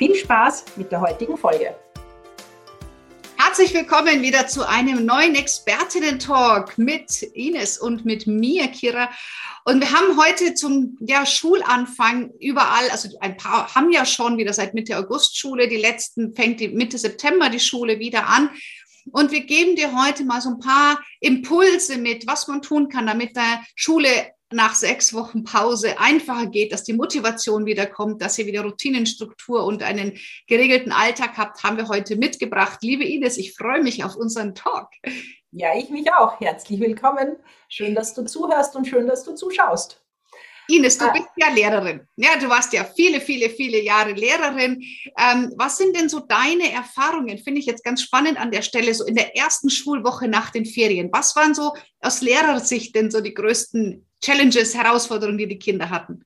Viel Spaß mit der heutigen Folge. Herzlich willkommen wieder zu einem neuen Expertinnen-Talk mit Ines und mit mir, Kira. Und wir haben heute zum ja, Schulanfang überall, also ein paar haben ja schon wieder seit Mitte August Schule, die letzten fängt die Mitte September die Schule wieder an. Und wir geben dir heute mal so ein paar Impulse mit, was man tun kann, damit der Schule nach sechs Wochen Pause einfacher geht, dass die Motivation wieder kommt, dass ihr wieder Routinenstruktur und einen geregelten Alltag habt, haben wir heute mitgebracht. Liebe Ines, ich freue mich auf unseren Talk. Ja, ich mich auch. Herzlich willkommen. Schön, dass du zuhörst und schön, dass du zuschaust. Ines, du ah. bist ja Lehrerin. Ja, du warst ja viele, viele, viele Jahre Lehrerin. Ähm, was sind denn so deine Erfahrungen? Finde ich jetzt ganz spannend an der Stelle, so in der ersten Schulwoche nach den Ferien. Was waren so aus Lehrersicht denn so die größten Challenges, Herausforderungen, die die Kinder hatten?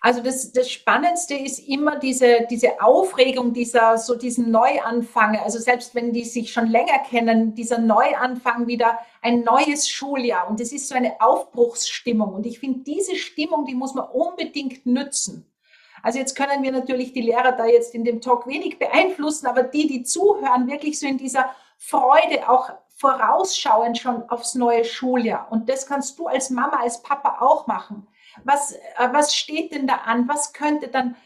Also das, das Spannendste ist immer diese, diese Aufregung, dieser, so diesen Neuanfang. Also selbst wenn die sich schon länger kennen, dieser Neuanfang wieder ein neues Schuljahr. Und es ist so eine Aufbruchsstimmung. Und ich finde, diese Stimmung, die muss man unbedingt nützen. Also jetzt können wir natürlich die Lehrer da jetzt in dem Talk wenig beeinflussen, aber die, die zuhören, wirklich so in dieser Freude auch vorausschauend schon aufs neue Schuljahr. Und das kannst du als Mama, als Papa auch machen. Was, äh, was steht denn da an? Was könnte dann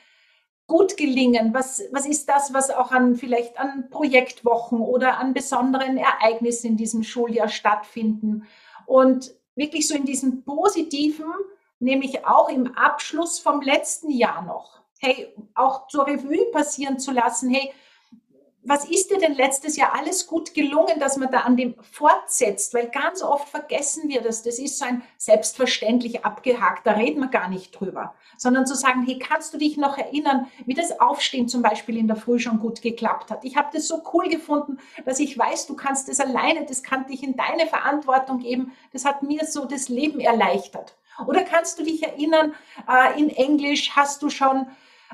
gut gelingen? Was, was ist das, was auch an vielleicht an Projektwochen oder an besonderen Ereignissen in diesem Schuljahr stattfinden? Und wirklich so in diesem positiven, nämlich auch im Abschluss vom letzten Jahr noch. Hey, auch zur Revue passieren zu lassen. Hey, was ist dir denn letztes Jahr alles gut gelungen, dass man da an dem fortsetzt? Weil ganz oft vergessen wir das. Das ist so ein selbstverständlich abgehakt. Da reden wir gar nicht drüber. Sondern zu sagen, hey, kannst du dich noch erinnern, wie das Aufstehen zum Beispiel in der Früh schon gut geklappt hat? Ich habe das so cool gefunden, dass ich weiß, du kannst das alleine, das kann dich in deine Verantwortung geben. Das hat mir so das Leben erleichtert. Oder kannst du dich erinnern, äh, in Englisch hast du schon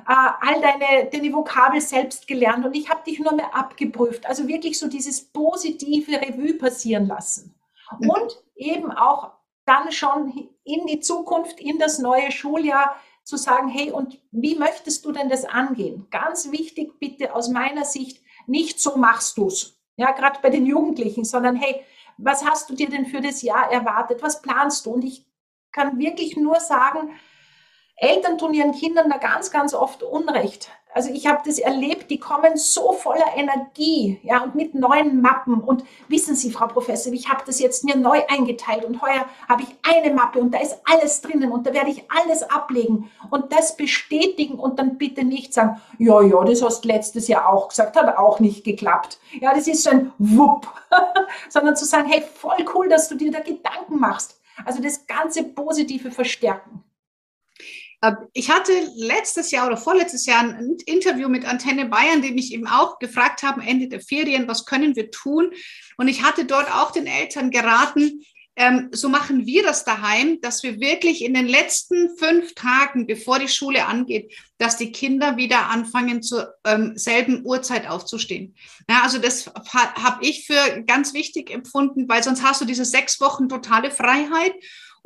all deine, deine Vokabel selbst gelernt und ich habe dich nur mehr abgeprüft. Also wirklich so dieses positive Revue passieren lassen. Mhm. Und eben auch dann schon in die Zukunft, in das neue Schuljahr zu sagen, hey, und wie möchtest du denn das angehen? Ganz wichtig, bitte aus meiner Sicht, nicht so machst du's. Ja, gerade bei den Jugendlichen, sondern hey, was hast du dir denn für das Jahr erwartet? Was planst du? Und ich kann wirklich nur sagen, Eltern tun ihren Kindern da ganz, ganz oft Unrecht. Also ich habe das erlebt, die kommen so voller Energie, ja, und mit neuen Mappen. Und wissen Sie, Frau Professor, ich habe das jetzt mir neu eingeteilt und heuer habe ich eine Mappe und da ist alles drinnen und da werde ich alles ablegen und das bestätigen und dann bitte nicht sagen, ja, ja, das hast letztes Jahr auch gesagt, hat auch nicht geklappt. Ja, das ist so ein Wupp, sondern zu sagen, hey, voll cool, dass du dir da Gedanken machst. Also das ganze Positive verstärken. Äh, ich hatte letztes Jahr oder vorletztes Jahr ein Interview mit Antenne Bayern, die mich eben auch gefragt haben, Ende der Ferien, was können wir tun? Und ich hatte dort auch den Eltern geraten, ähm, so machen wir das daheim, dass wir wirklich in den letzten fünf Tagen, bevor die Schule angeht, dass die Kinder wieder anfangen, zur ähm, selben Uhrzeit aufzustehen. Ja, also das habe ich für ganz wichtig empfunden, weil sonst hast du diese sechs Wochen totale Freiheit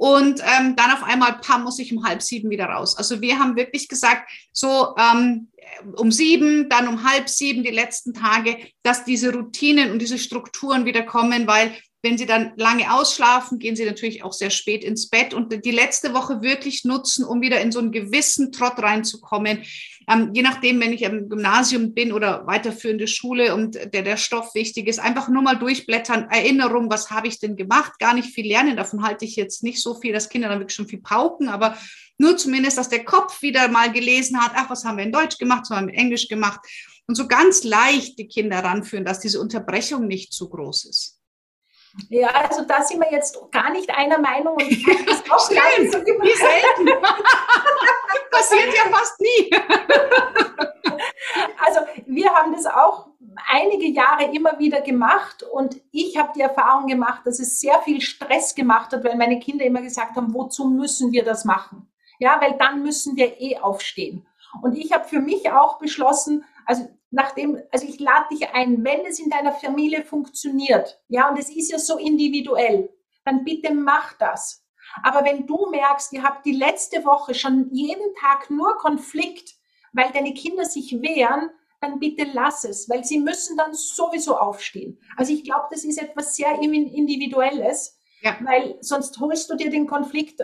und ähm, dann auf einmal, pam, muss ich um halb sieben wieder raus. Also wir haben wirklich gesagt, so ähm, um sieben, dann um halb sieben die letzten Tage, dass diese Routinen und diese Strukturen wieder kommen, weil wenn sie dann lange ausschlafen, gehen sie natürlich auch sehr spät ins Bett und die letzte Woche wirklich nutzen, um wieder in so einen gewissen Trott reinzukommen. Ähm, je nachdem, wenn ich am Gymnasium bin oder weiterführende Schule und der, der Stoff wichtig ist, einfach nur mal durchblättern, Erinnerung, was habe ich denn gemacht? Gar nicht viel lernen, davon halte ich jetzt nicht so viel, dass Kinder dann wirklich schon viel pauken, aber nur zumindest, dass der Kopf wieder mal gelesen hat, ach, was haben wir in Deutsch gemacht, was haben wir in Englisch gemacht und so ganz leicht die Kinder ranführen, dass diese Unterbrechung nicht zu groß ist. Ja, also da sind wir jetzt gar nicht einer Meinung und ich habe das auch nicht so. Wie selten. Passiert ja fast nie. also wir haben das auch einige Jahre immer wieder gemacht und ich habe die Erfahrung gemacht, dass es sehr viel Stress gemacht hat, weil meine Kinder immer gesagt haben, wozu müssen wir das machen? Ja, weil dann müssen wir eh aufstehen. Und ich habe für mich auch beschlossen, also nachdem, also ich lade dich ein, wenn es in deiner Familie funktioniert, ja, und es ist ja so individuell, dann bitte mach das. Aber wenn du merkst, ihr habt die letzte Woche schon jeden Tag nur Konflikt, weil deine Kinder sich wehren, dann bitte lass es, weil sie müssen dann sowieso aufstehen. Also ich glaube, das ist etwas sehr Individuelles, ja. weil sonst holst du dir den Konflikt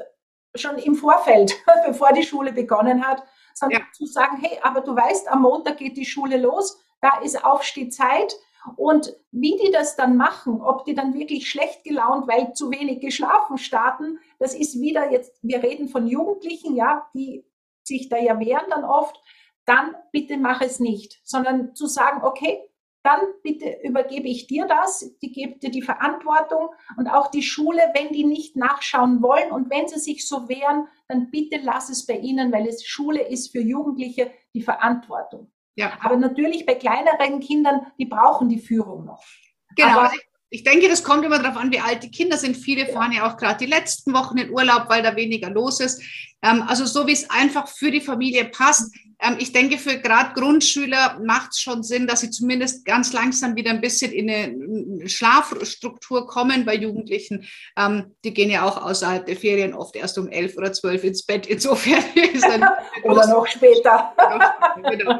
schon im Vorfeld, bevor die Schule begonnen hat, sondern ja. zu sagen, hey, aber du weißt, am Montag geht die Schule los, da ist Aufstehzeit und wie die das dann machen, ob die dann wirklich schlecht gelaunt, weil zu wenig geschlafen starten, das ist wieder jetzt, wir reden von Jugendlichen, ja, die sich da ja wehren dann oft, dann bitte mach es nicht, sondern zu sagen, okay, dann bitte übergebe ich dir das, die gebe dir die Verantwortung und auch die Schule, wenn die nicht nachschauen wollen und wenn sie sich so wehren, dann bitte lass es bei ihnen, weil es Schule ist für Jugendliche die Verantwortung. Ja. Aber natürlich bei kleineren Kindern, die brauchen die Führung noch. Genau. Aber ich denke, das kommt immer darauf an, wie alt die Kinder sind. Viele fahren ja auch gerade die letzten Wochen in Urlaub, weil da weniger los ist. Ähm, also so wie es einfach für die Familie passt. Ähm, ich denke, für gerade Grundschüler macht es schon Sinn, dass sie zumindest ganz langsam wieder ein bisschen in eine Schlafstruktur kommen bei Jugendlichen. Ähm, die gehen ja auch außerhalb der Ferien oft erst um elf oder zwölf ins Bett. Insofern ist dann oder noch später. genau.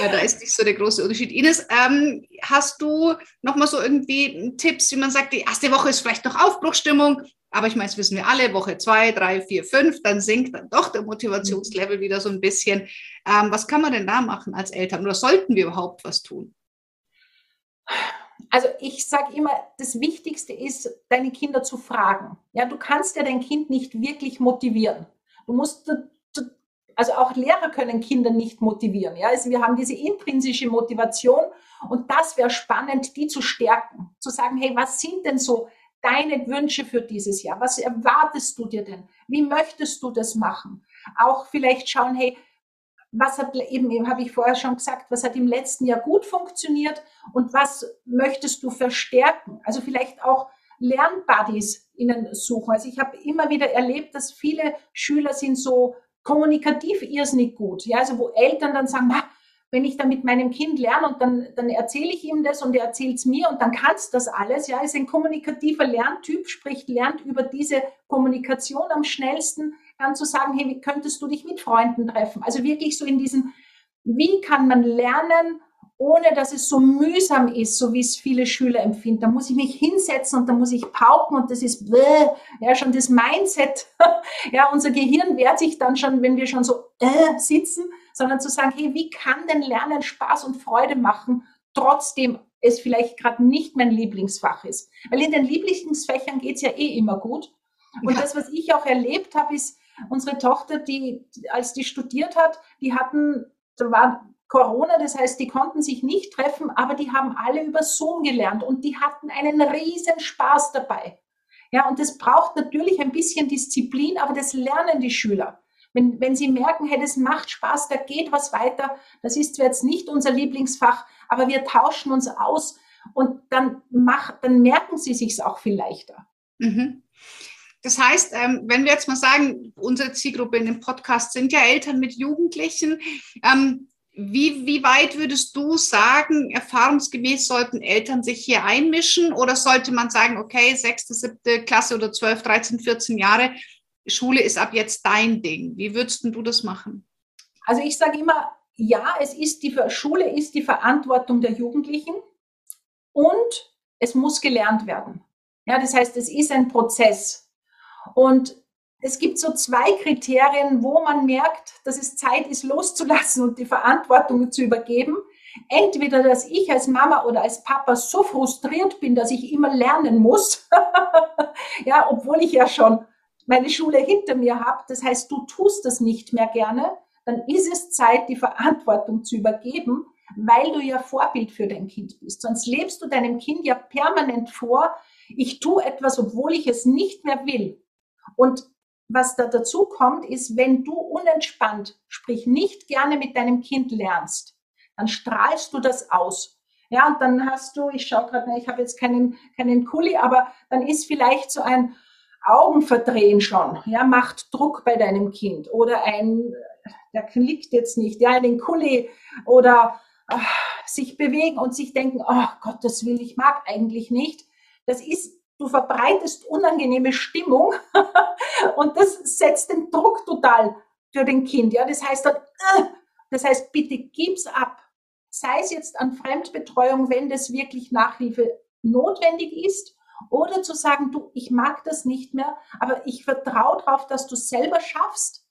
ja, da ist nicht so der große Unterschied. Ines, ähm, hast du noch mal so irgendwie Tipps, wie man sagt, die erste Woche ist vielleicht noch Aufbruchstimmung, aber ich meine, das wissen wir alle, Woche zwei, drei, vier, fünf, dann sinkt dann doch der Motivationslevel wieder so ein bisschen. Ähm, was kann man denn da machen als Eltern? Oder sollten wir überhaupt was tun? Also ich sage immer, das Wichtigste ist, deine Kinder zu fragen. Ja, du kannst ja dein Kind nicht wirklich motivieren. Du musst, also auch Lehrer können Kinder nicht motivieren. Ja, also wir haben diese intrinsische Motivation und das wäre spannend, die zu stärken. Zu sagen, hey, was sind denn so deine Wünsche für dieses Jahr? Was erwartest du dir denn? Wie möchtest du das machen? Auch vielleicht schauen, hey, was hat eben, eben habe ich vorher schon gesagt, was hat im letzten Jahr gut funktioniert und was möchtest du verstärken? Also vielleicht auch Lernbuddies ihnen suchen. Also ich habe immer wieder erlebt, dass viele Schüler sind so kommunikativ irrsinnig gut. Ja, also wo Eltern dann sagen, wenn ich dann mit meinem Kind lerne und dann, dann erzähle ich ihm das und er erzählt es mir und dann kannst das alles, ja, ist ein kommunikativer Lerntyp, sprich lernt über diese Kommunikation am schnellsten, dann zu sagen, hey, wie könntest du dich mit Freunden treffen? Also wirklich so in diesem, wie kann man lernen, ohne dass es so mühsam ist, so wie es viele Schüler empfinden. Da muss ich mich hinsetzen und da muss ich pauken und das ist bläh, ja schon das Mindset. ja, unser Gehirn wehrt sich dann schon, wenn wir schon so äh, sitzen sondern zu sagen, hey, wie kann denn Lernen Spaß und Freude machen, trotzdem es vielleicht gerade nicht mein Lieblingsfach ist. Weil in den Lieblingsfächern geht es ja eh immer gut. Und ja. das, was ich auch erlebt habe, ist, unsere Tochter, die, als die studiert hat, die hatten, da war Corona, das heißt, die konnten sich nicht treffen, aber die haben alle über Zoom gelernt und die hatten einen riesen Spaß dabei. Ja, und das braucht natürlich ein bisschen Disziplin, aber das lernen die Schüler. Wenn, wenn Sie merken, hey, das macht Spaß, da geht was weiter, das ist zwar jetzt nicht unser Lieblingsfach, aber wir tauschen uns aus und dann, mach, dann merken Sie sich auch viel leichter. Mhm. Das heißt, ähm, wenn wir jetzt mal sagen, unsere Zielgruppe in dem Podcast sind ja Eltern mit Jugendlichen. Ähm, wie, wie weit würdest du sagen, erfahrungsgemäß sollten Eltern sich hier einmischen oder sollte man sagen, okay, sechste, siebte Klasse oder zwölf, dreizehn, vierzehn Jahre, Schule ist ab jetzt dein Ding. Wie würdest du das machen? Also ich sage immer, ja, es ist die Schule ist die Verantwortung der Jugendlichen und es muss gelernt werden. Ja, das heißt, es ist ein Prozess. Und es gibt so zwei Kriterien, wo man merkt, dass es Zeit ist, loszulassen und die Verantwortung zu übergeben. Entweder, dass ich als Mama oder als Papa so frustriert bin, dass ich immer lernen muss, ja, obwohl ich ja schon meine Schule hinter mir habe, das heißt, du tust das nicht mehr gerne, dann ist es Zeit, die Verantwortung zu übergeben, weil du ja Vorbild für dein Kind bist. Sonst lebst du deinem Kind ja permanent vor, ich tue etwas, obwohl ich es nicht mehr will. Und was da dazu kommt, ist, wenn du unentspannt, sprich nicht gerne mit deinem Kind lernst, dann strahlst du das aus. Ja, und dann hast du, ich schaue gerade, ich habe jetzt keinen, keinen Kuli, aber dann ist vielleicht so ein Augenverdrehen schon, ja, macht Druck bei deinem Kind oder ein, der klickt jetzt nicht, ja, einen Kuli oder ach, sich bewegen und sich denken, oh Gott, das will ich mag eigentlich nicht. Das ist, du verbreitest unangenehme Stimmung und das setzt den Druck total für den Kind. Ja, das heißt dann, äh, das heißt, bitte gib's ab. Sei es jetzt an Fremdbetreuung, wenn das wirklich Nachhilfe notwendig ist, oder zu sagen, du, ich mag das nicht mehr, aber ich vertraue darauf, dass du es selber schaffst.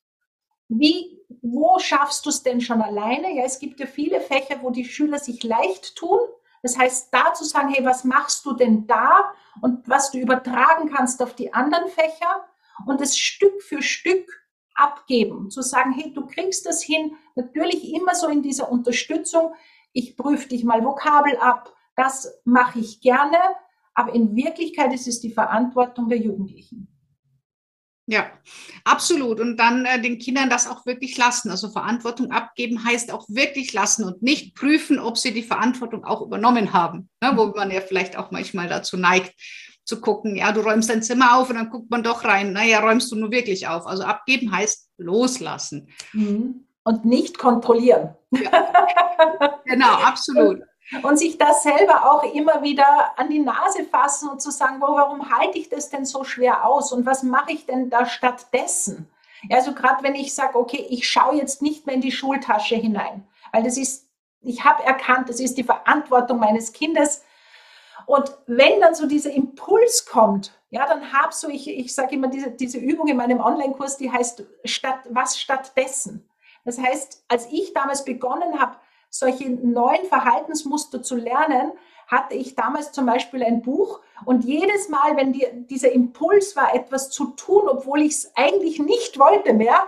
Wie, wo schaffst du es denn schon alleine? Ja, es gibt ja viele Fächer, wo die Schüler sich leicht tun. Das heißt, da zu sagen, hey, was machst du denn da und was du übertragen kannst auf die anderen Fächer und es Stück für Stück abgeben, zu sagen, hey, du kriegst das hin, natürlich immer so in dieser Unterstützung, ich prüfe dich mal Vokabel ab, das mache ich gerne, aber in Wirklichkeit ist es die Verantwortung der Jugendlichen. Ja, absolut. Und dann äh, den Kindern das auch wirklich lassen. Also Verantwortung abgeben heißt auch wirklich lassen und nicht prüfen, ob sie die Verantwortung auch übernommen haben. Ne? Wo man ja vielleicht auch manchmal dazu neigt, zu gucken, ja, du räumst dein Zimmer auf und dann guckt man doch rein, naja, räumst du nur wirklich auf. Also abgeben heißt loslassen. Mhm. Und nicht kontrollieren. Ja. genau, absolut. Und sich das selber auch immer wieder an die Nase fassen und zu sagen, wo, warum halte ich das denn so schwer aus und was mache ich denn da stattdessen? Also gerade wenn ich sage, okay, ich schaue jetzt nicht mehr in die Schultasche hinein, weil das ist, ich habe erkannt, das ist die Verantwortung meines Kindes, und wenn dann so dieser Impuls kommt, ja, dann hab so, ich, ich sage immer diese, diese Übung in meinem Online-Kurs, die heißt statt, was stattdessen. Das heißt, als ich damals begonnen habe, solche neuen Verhaltensmuster zu lernen, hatte ich damals zum Beispiel ein Buch und jedes Mal, wenn die, dieser Impuls war, etwas zu tun, obwohl ich es eigentlich nicht wollte mehr,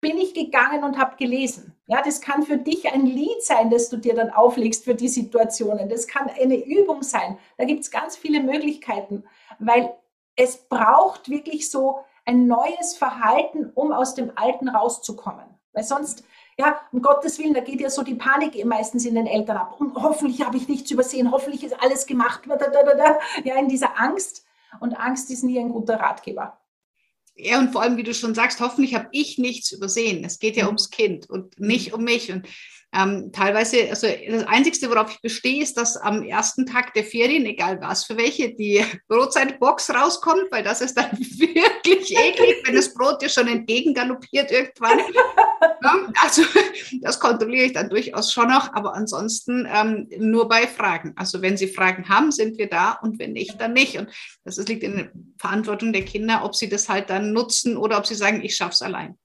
bin ich gegangen und habe gelesen. Ja, das kann für dich ein Lied sein, das du dir dann auflegst für die Situationen. Das kann eine Übung sein. Da gibt es ganz viele Möglichkeiten, weil es braucht wirklich so ein neues Verhalten, um aus dem Alten rauszukommen. Weil sonst, ja, um Gottes Willen, da geht ja so die Panik meistens in den Eltern ab. Und hoffentlich habe ich nichts übersehen, hoffentlich ist alles gemacht. Ja, in dieser Angst. Und Angst ist nie ein guter Ratgeber ja, und vor allem, wie du schon sagst, hoffentlich habe ich nichts übersehen. Es geht ja mhm. ums Kind und nicht um mich. Und ähm, teilweise, also das Einzige, worauf ich bestehe, ist, dass am ersten Tag der Ferien, egal was für welche, die Brotzeitbox rauskommt, weil das ist dann wirklich eklig, wenn das Brot dir schon entgegengaloppiert irgendwann. ja, also das kontrolliere ich dann durchaus schon noch, aber ansonsten ähm, nur bei Fragen. Also wenn Sie Fragen haben, sind wir da und wenn nicht, dann nicht. Und das liegt in der Verantwortung der Kinder, ob sie das halt dann nutzen oder ob sie sagen, ich schaffe es allein.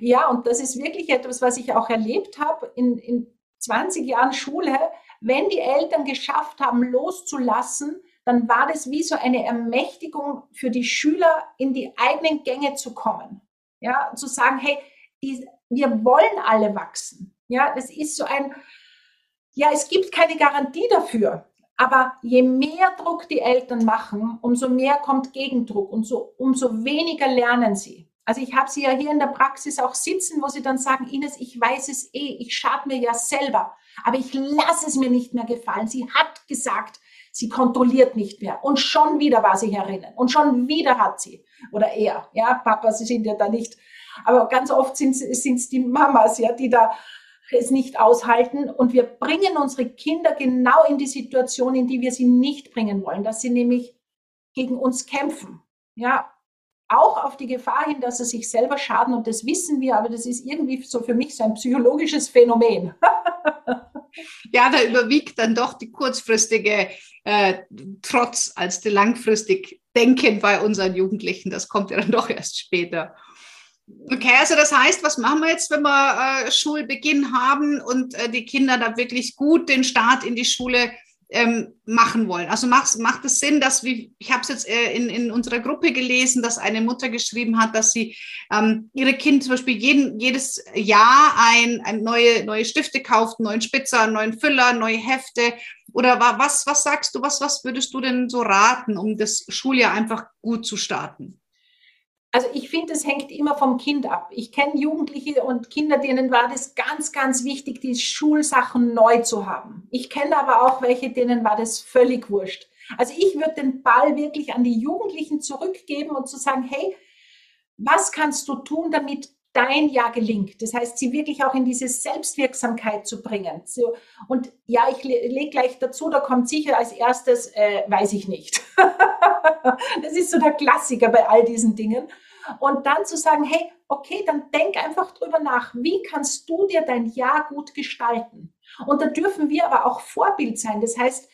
Ja, und das ist wirklich etwas, was ich auch erlebt habe in, in 20 Jahren Schule. Wenn die Eltern geschafft haben, loszulassen, dann war das wie so eine Ermächtigung für die Schüler, in die eigenen Gänge zu kommen. Ja, zu sagen, hey, die, wir wollen alle wachsen. Ja, das ist so ein, ja, es gibt keine Garantie dafür. Aber je mehr Druck die Eltern machen, umso mehr kommt Gegendruck und so, umso weniger lernen sie. Also ich habe sie ja hier in der Praxis auch sitzen, wo sie dann sagen, Ines, ich weiß es eh, ich schade mir ja selber, aber ich lasse es mir nicht mehr gefallen. Sie hat gesagt, sie kontrolliert nicht mehr. Und schon wieder war sie herinnen. Und schon wieder hat sie. Oder er. Ja, Papa, sie sind ja da nicht. Aber ganz oft sind es die Mamas, ja, die da es nicht aushalten. Und wir bringen unsere Kinder genau in die Situation, in die wir sie nicht bringen wollen, dass sie nämlich gegen uns kämpfen. Ja, auch auf die Gefahr hin, dass sie sich selber schaden. Und das wissen wir, aber das ist irgendwie so für mich so ein psychologisches Phänomen. ja, da überwiegt dann doch die kurzfristige äh, Trotz als die langfristig Denken bei unseren Jugendlichen. Das kommt ja dann doch erst später. Okay, also das heißt, was machen wir jetzt, wenn wir äh, Schulbeginn haben und äh, die Kinder da wirklich gut den Start in die Schule ähm, machen wollen. Also macht, macht es Sinn, dass wir, ich habe es jetzt äh, in, in unserer Gruppe gelesen, dass eine Mutter geschrieben hat, dass sie ähm, ihre Kind zum Beispiel jeden, jedes Jahr ein, ein neue, neue Stifte kauft, neuen Spitzer, neuen Füller, neue Hefte. Oder was, was sagst du, was, was würdest du denn so raten, um das Schuljahr einfach gut zu starten? Also ich finde, es hängt immer vom Kind ab. Ich kenne Jugendliche und Kinder, denen war das ganz, ganz wichtig, die Schulsachen neu zu haben. Ich kenne aber auch welche, denen war das völlig wurscht. Also ich würde den Ball wirklich an die Jugendlichen zurückgeben und zu sagen, hey, was kannst du tun, damit dein Jahr gelingt. Das heißt, sie wirklich auch in diese Selbstwirksamkeit zu bringen. So, und ja, ich lege gleich dazu, da kommt sicher als erstes, äh, weiß ich nicht. das ist so der Klassiker bei all diesen Dingen. Und dann zu sagen, hey, okay, dann denk einfach drüber nach, wie kannst du dir dein Jahr gut gestalten? Und da dürfen wir aber auch Vorbild sein. Das heißt,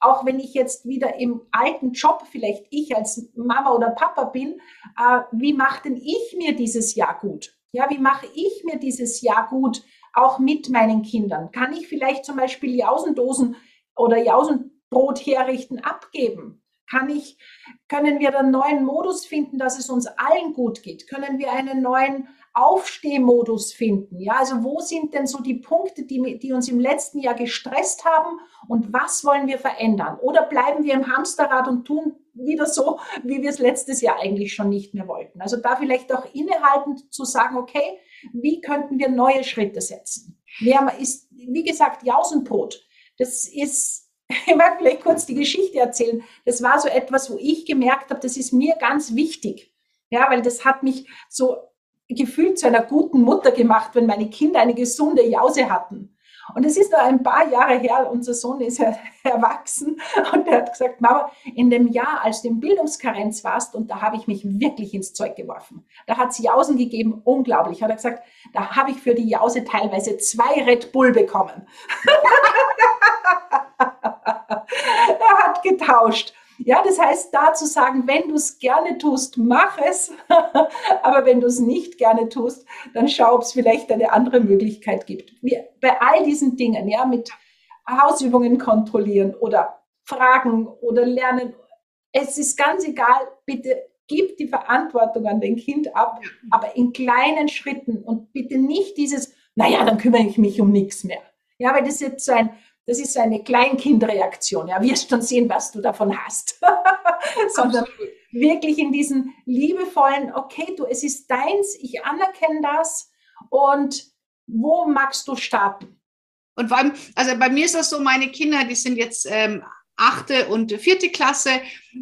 auch wenn ich jetzt wieder im alten Job, vielleicht ich als Mama oder Papa bin, äh, wie mache denn ich mir dieses Jahr gut? Ja, wie mache ich mir dieses Jahr gut, auch mit meinen Kindern? Kann ich vielleicht zum Beispiel Jausendosen oder Jausenbrot herrichten, abgeben? Kann ich, können wir einen neuen Modus finden, dass es uns allen gut geht? Können wir einen neuen Aufstehmodus finden? Ja, also wo sind denn so die Punkte, die, die uns im letzten Jahr gestresst haben und was wollen wir verändern? Oder bleiben wir im Hamsterrad und tun wieder so, wie wir es letztes Jahr eigentlich schon nicht mehr wollten? Also da vielleicht auch innehaltend zu sagen, okay, wie könnten wir neue Schritte setzen? Wer ist, wie gesagt, Jausenbrot. Das ist ich mag vielleicht kurz die Geschichte erzählen. Das war so etwas, wo ich gemerkt habe, das ist mir ganz wichtig. Ja, weil das hat mich so gefühlt zu einer guten Mutter gemacht, wenn meine Kinder eine gesunde Jause hatten. Und es ist noch ein paar Jahre her, unser Sohn ist ja erwachsen und er hat gesagt, Mama, in dem Jahr, als du im Bildungskarenz warst, und da habe ich mich wirklich ins Zeug geworfen. Da hat es Jausen gegeben, unglaublich. Hat er gesagt, da habe ich für die Jause teilweise zwei Red Bull bekommen. er hat getauscht. Ja, das heißt, da zu sagen, wenn du es gerne tust, mach es. Aber wenn du es nicht gerne tust, dann schau, ob es vielleicht eine andere Möglichkeit gibt. Wie bei all diesen Dingen, ja, mit Hausübungen kontrollieren oder Fragen oder lernen. Es ist ganz egal, bitte gib die Verantwortung an dein Kind ab, aber in kleinen Schritten und bitte nicht dieses, naja, dann kümmere ich mich um nichts mehr. Ja, weil das jetzt so ein, das ist eine Kleinkindreaktion. Ja, wirst schon sehen, was du davon hast. Sondern wirklich in diesen liebevollen, okay, du, es ist deins, ich anerkenne das und wo magst du starten? Und vor allem, also bei mir ist das so, meine Kinder, die sind jetzt ähm, achte und vierte Klasse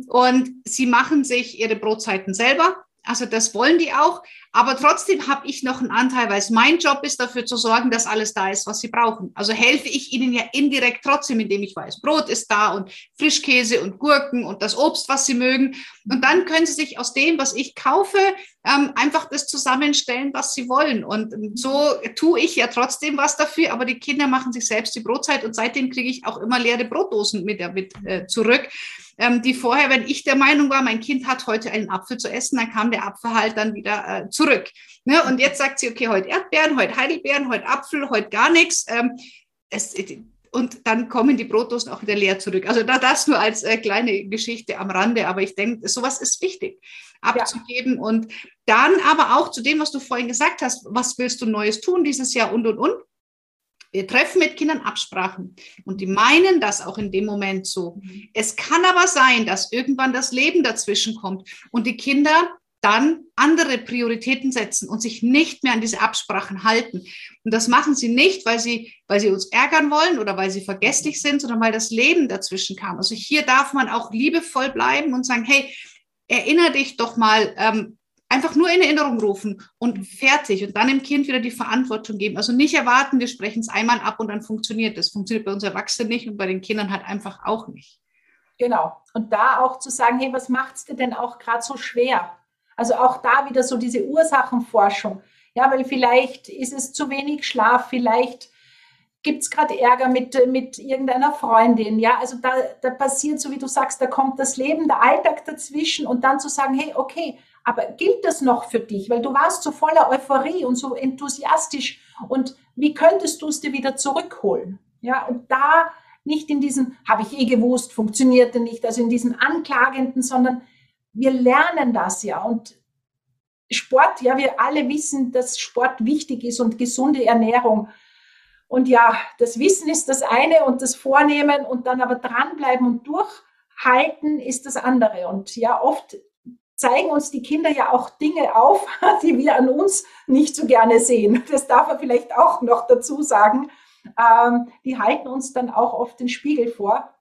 und sie machen sich ihre Brotzeiten selber. Also das wollen die auch. Aber trotzdem habe ich noch einen Anteil, weil es mein Job ist, dafür zu sorgen, dass alles da ist, was sie brauchen. Also helfe ich ihnen ja indirekt trotzdem, indem ich weiß, Brot ist da und Frischkäse und Gurken und das Obst, was sie mögen. Und dann können sie sich aus dem, was ich kaufe, ähm, einfach das zusammenstellen, was sie wollen. Und so tue ich ja trotzdem was dafür, aber die Kinder machen sich selbst die Brotzeit und seitdem kriege ich auch immer leere Brotdosen mit, mit äh, zurück ähm, die vorher, wenn ich der Meinung war, mein Kind hat heute einen Apfel zu essen, dann kam der Apfel halt dann wieder äh, zurück. Ne? Und jetzt sagt sie, okay, heute Erdbeeren, heute Heidelbeeren, heute Apfel, heute gar nichts. Ähm, es, und dann kommen die Brotdosen auch wieder leer zurück. Also da das nur als äh, kleine Geschichte am Rande, aber ich denke, sowas ist wichtig abzugeben ja. und dann aber auch zu dem, was du vorhin gesagt hast, was willst du Neues tun dieses Jahr und und und. Wir treffen mit Kindern Absprachen und die meinen das auch in dem Moment so. Es kann aber sein, dass irgendwann das Leben dazwischen kommt und die Kinder dann andere Prioritäten setzen und sich nicht mehr an diese Absprachen halten. Und das machen sie nicht, weil sie, weil sie uns ärgern wollen oder weil sie vergesslich sind, sondern weil das Leben dazwischen kam. Also hier darf man auch liebevoll bleiben und sagen, hey, erinnere dich doch mal, ähm, einfach nur in Erinnerung rufen und fertig und dann dem Kind wieder die Verantwortung geben. Also nicht erwarten, wir sprechen es einmal ab und dann funktioniert das. Funktioniert bei uns Erwachsenen nicht und bei den Kindern halt einfach auch nicht. Genau. Und da auch zu sagen, hey, was macht es dir denn auch gerade so schwer? Also auch da wieder so diese Ursachenforschung. Ja, weil vielleicht ist es zu wenig Schlaf, vielleicht gibt es gerade Ärger mit, mit irgendeiner Freundin. Ja, also da, da passiert, so wie du sagst, da kommt das Leben, der Alltag dazwischen und dann zu sagen, hey, okay, aber gilt das noch für dich? Weil du warst so voller Euphorie und so enthusiastisch. Und wie könntest du es dir wieder zurückholen? Ja, und da nicht in diesem, habe ich eh gewusst, funktionierte nicht, also in diesem Anklagenden, sondern wir lernen das ja. Und Sport, ja, wir alle wissen, dass Sport wichtig ist und gesunde Ernährung. Und ja, das Wissen ist das eine und das Vornehmen und dann aber dranbleiben und durchhalten ist das andere. Und ja, oft zeigen uns die Kinder ja auch Dinge auf, die wir an uns nicht so gerne sehen. Das darf man vielleicht auch noch dazu sagen. Ähm, die halten uns dann auch oft den Spiegel vor.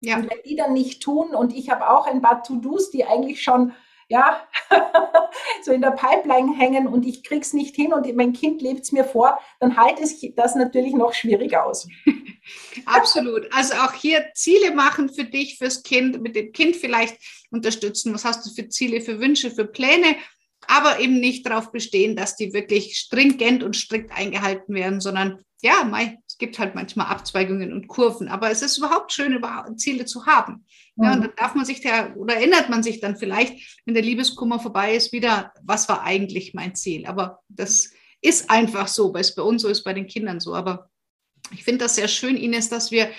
Ja. Und wenn die dann nicht tun, und ich habe auch ein paar To-Dos, die eigentlich schon ja, so in der Pipeline hängen und ich krieg's nicht hin und mein Kind lebt es mir vor, dann halte ich das natürlich noch schwieriger aus. Absolut. Also auch hier Ziele machen für dich, fürs Kind, mit dem Kind vielleicht unterstützen. Was hast du für Ziele, für Wünsche, für Pläne? Aber eben nicht darauf bestehen, dass die wirklich stringent und strikt eingehalten werden, sondern ja, es gibt halt manchmal Abzweigungen und Kurven, aber es ist überhaupt schön, Ziele zu haben. Ja, und mhm. dann darf man sich der, oder erinnert man sich dann vielleicht, wenn der Liebeskummer vorbei ist, wieder, was war eigentlich mein Ziel? Aber das ist einfach so, weil es bei uns so ist, bei den Kindern so. Aber ich finde das sehr schön, Ines, dass wir,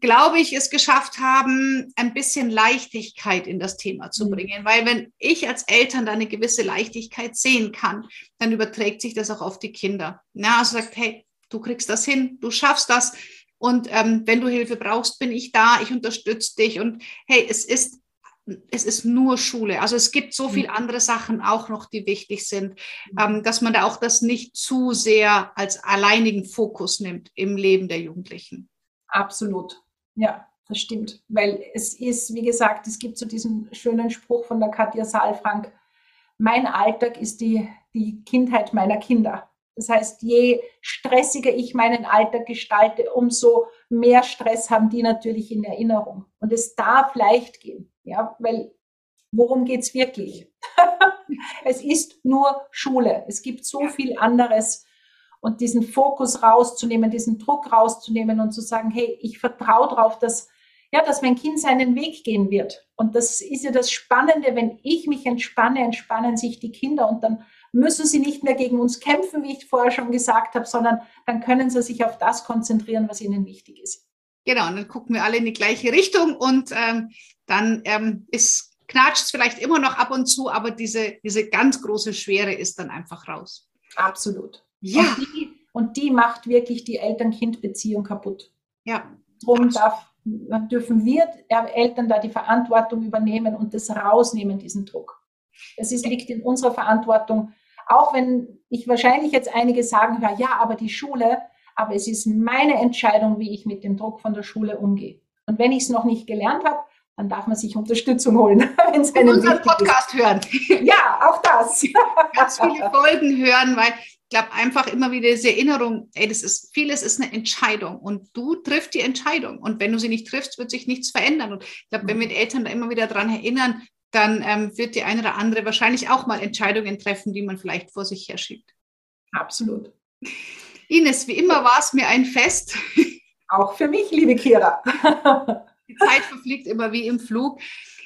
glaube ich, es geschafft haben, ein bisschen Leichtigkeit in das Thema zu mhm. bringen. Weil wenn ich als Eltern da eine gewisse Leichtigkeit sehen kann, dann überträgt sich das auch auf die Kinder. Ja, also sagt, hey, du kriegst das hin, du schaffst das. Und ähm, wenn du Hilfe brauchst, bin ich da, ich unterstütze dich. Und hey, es ist, es ist nur Schule. Also es gibt so viele mhm. andere Sachen auch noch, die wichtig sind, mhm. ähm, dass man da auch das nicht zu sehr als alleinigen Fokus nimmt im Leben der Jugendlichen. Absolut. Ja, das stimmt. Weil es ist, wie gesagt, es gibt so diesen schönen Spruch von der Katja Saalfrank, mein Alltag ist die, die Kindheit meiner Kinder. Das heißt, je stressiger ich meinen Alltag gestalte, umso mehr Stress haben die natürlich in Erinnerung. Und es darf leicht gehen, ja, weil worum geht's wirklich? es ist nur Schule. Es gibt so viel anderes. Und diesen Fokus rauszunehmen, diesen Druck rauszunehmen und zu sagen, hey, ich vertraue darauf, dass, ja, dass mein Kind seinen Weg gehen wird. Und das ist ja das Spannende, wenn ich mich entspanne, entspannen sich die Kinder und dann müssen sie nicht mehr gegen uns kämpfen, wie ich vorher schon gesagt habe, sondern dann können sie sich auf das konzentrieren, was ihnen wichtig ist. Genau, und dann gucken wir alle in die gleiche Richtung und ähm, dann ähm, ist knatscht es vielleicht immer noch ab und zu, aber diese, diese ganz große Schwere ist dann einfach raus. Absolut. Ja. Und die, und die macht wirklich die Eltern-Kind-Beziehung kaputt. Ja. Darum darf, dürfen wir Eltern da die Verantwortung übernehmen und das rausnehmen, diesen Druck. Es ist, liegt in unserer Verantwortung, auch wenn ich wahrscheinlich jetzt einige sagen, ja, aber die Schule, aber es ist meine Entscheidung, wie ich mit dem Druck von der Schule umgehe. Und wenn ich es noch nicht gelernt habe, dann darf man sich Unterstützung holen. wenn es einen unseren Podcast ist. hören. Ja, auch das. Ganz viele Folgen hören, weil ich glaube einfach immer wieder diese Erinnerung, ey, das ist, vieles ist eine Entscheidung und du triffst die Entscheidung. Und wenn du sie nicht triffst, wird sich nichts verändern. Und ich glaube, wenn wir die Eltern da immer wieder daran erinnern, dann ähm, wird die eine oder andere wahrscheinlich auch mal Entscheidungen treffen, die man vielleicht vor sich herschiebt. Absolut. Ines, wie immer war es mir ein Fest. Auch für mich, liebe Kira. Die Zeit verfliegt immer wie im Flug.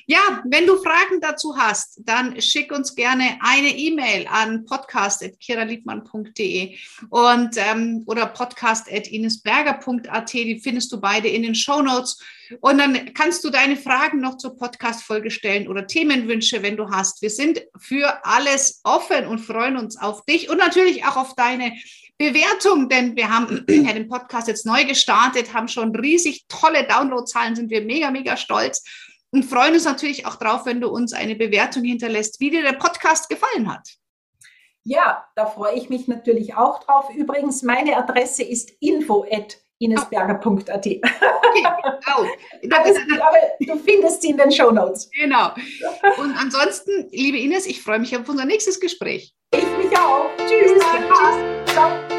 Ja, wenn du Fragen dazu hast, dann schick uns gerne eine E-Mail an podcast.kiraliebmann.de und ähm, oder podcast.inesberger.at. Die findest du beide in den Show Notes. Und dann kannst du deine Fragen noch zur Podcast-Folge stellen oder Themenwünsche, wenn du hast. Wir sind für alles offen und freuen uns auf dich und natürlich auch auf deine Bewertung, denn wir haben ja den Podcast jetzt neu gestartet, haben schon riesig tolle Downloadzahlen, sind wir mega, mega stolz und freuen uns natürlich auch drauf, wenn du uns eine Bewertung hinterlässt, wie dir der Podcast gefallen hat. Ja, da freue ich mich natürlich auch drauf. Übrigens, meine Adresse ist info at inesberger.at. Okay, genau. aber du findest sie in den Show Notes. Genau. Und ansonsten, liebe Ines, ich freue mich auf unser nächstes Gespräch. Ich mich auch. Tschüss. Tschüss. Ciao.